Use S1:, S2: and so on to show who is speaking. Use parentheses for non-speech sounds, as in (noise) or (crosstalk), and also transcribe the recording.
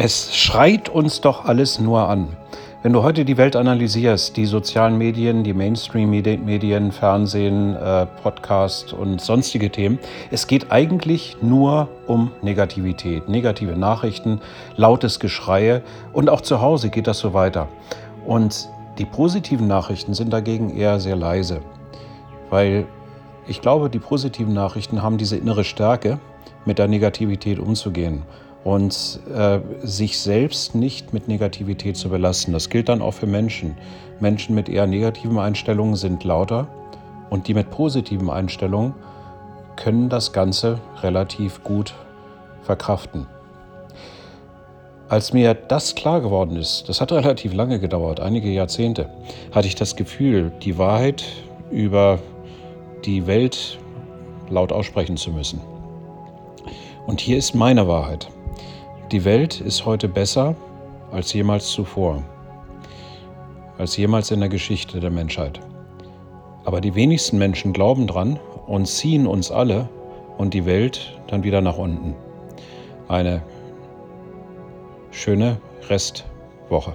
S1: Es schreit uns doch alles nur an. Wenn du heute die Welt analysierst, die sozialen Medien, die Mainstream-Medien, Fernsehen, äh, Podcast und sonstige Themen, es geht eigentlich nur um Negativität, negative Nachrichten, lautes Geschreie und auch zu Hause geht das so weiter. Und die positiven Nachrichten sind dagegen eher sehr leise, weil ich glaube, die positiven Nachrichten haben diese innere Stärke, mit der Negativität umzugehen und äh, sich selbst nicht mit Negativität zu belasten. Das gilt dann auch für Menschen. Menschen mit eher negativen Einstellungen sind lauter und die mit positiven Einstellungen können das Ganze relativ gut verkraften. Als mir das klar geworden ist, das hat (laughs) relativ lange gedauert, einige Jahrzehnte, hatte ich das Gefühl, die Wahrheit über die Welt laut aussprechen zu müssen. Und hier ist meine Wahrheit. Die Welt ist heute besser als jemals zuvor, als jemals in der Geschichte der Menschheit. Aber die wenigsten Menschen glauben dran und ziehen uns alle und die Welt dann wieder nach unten. Eine schöne Restwoche.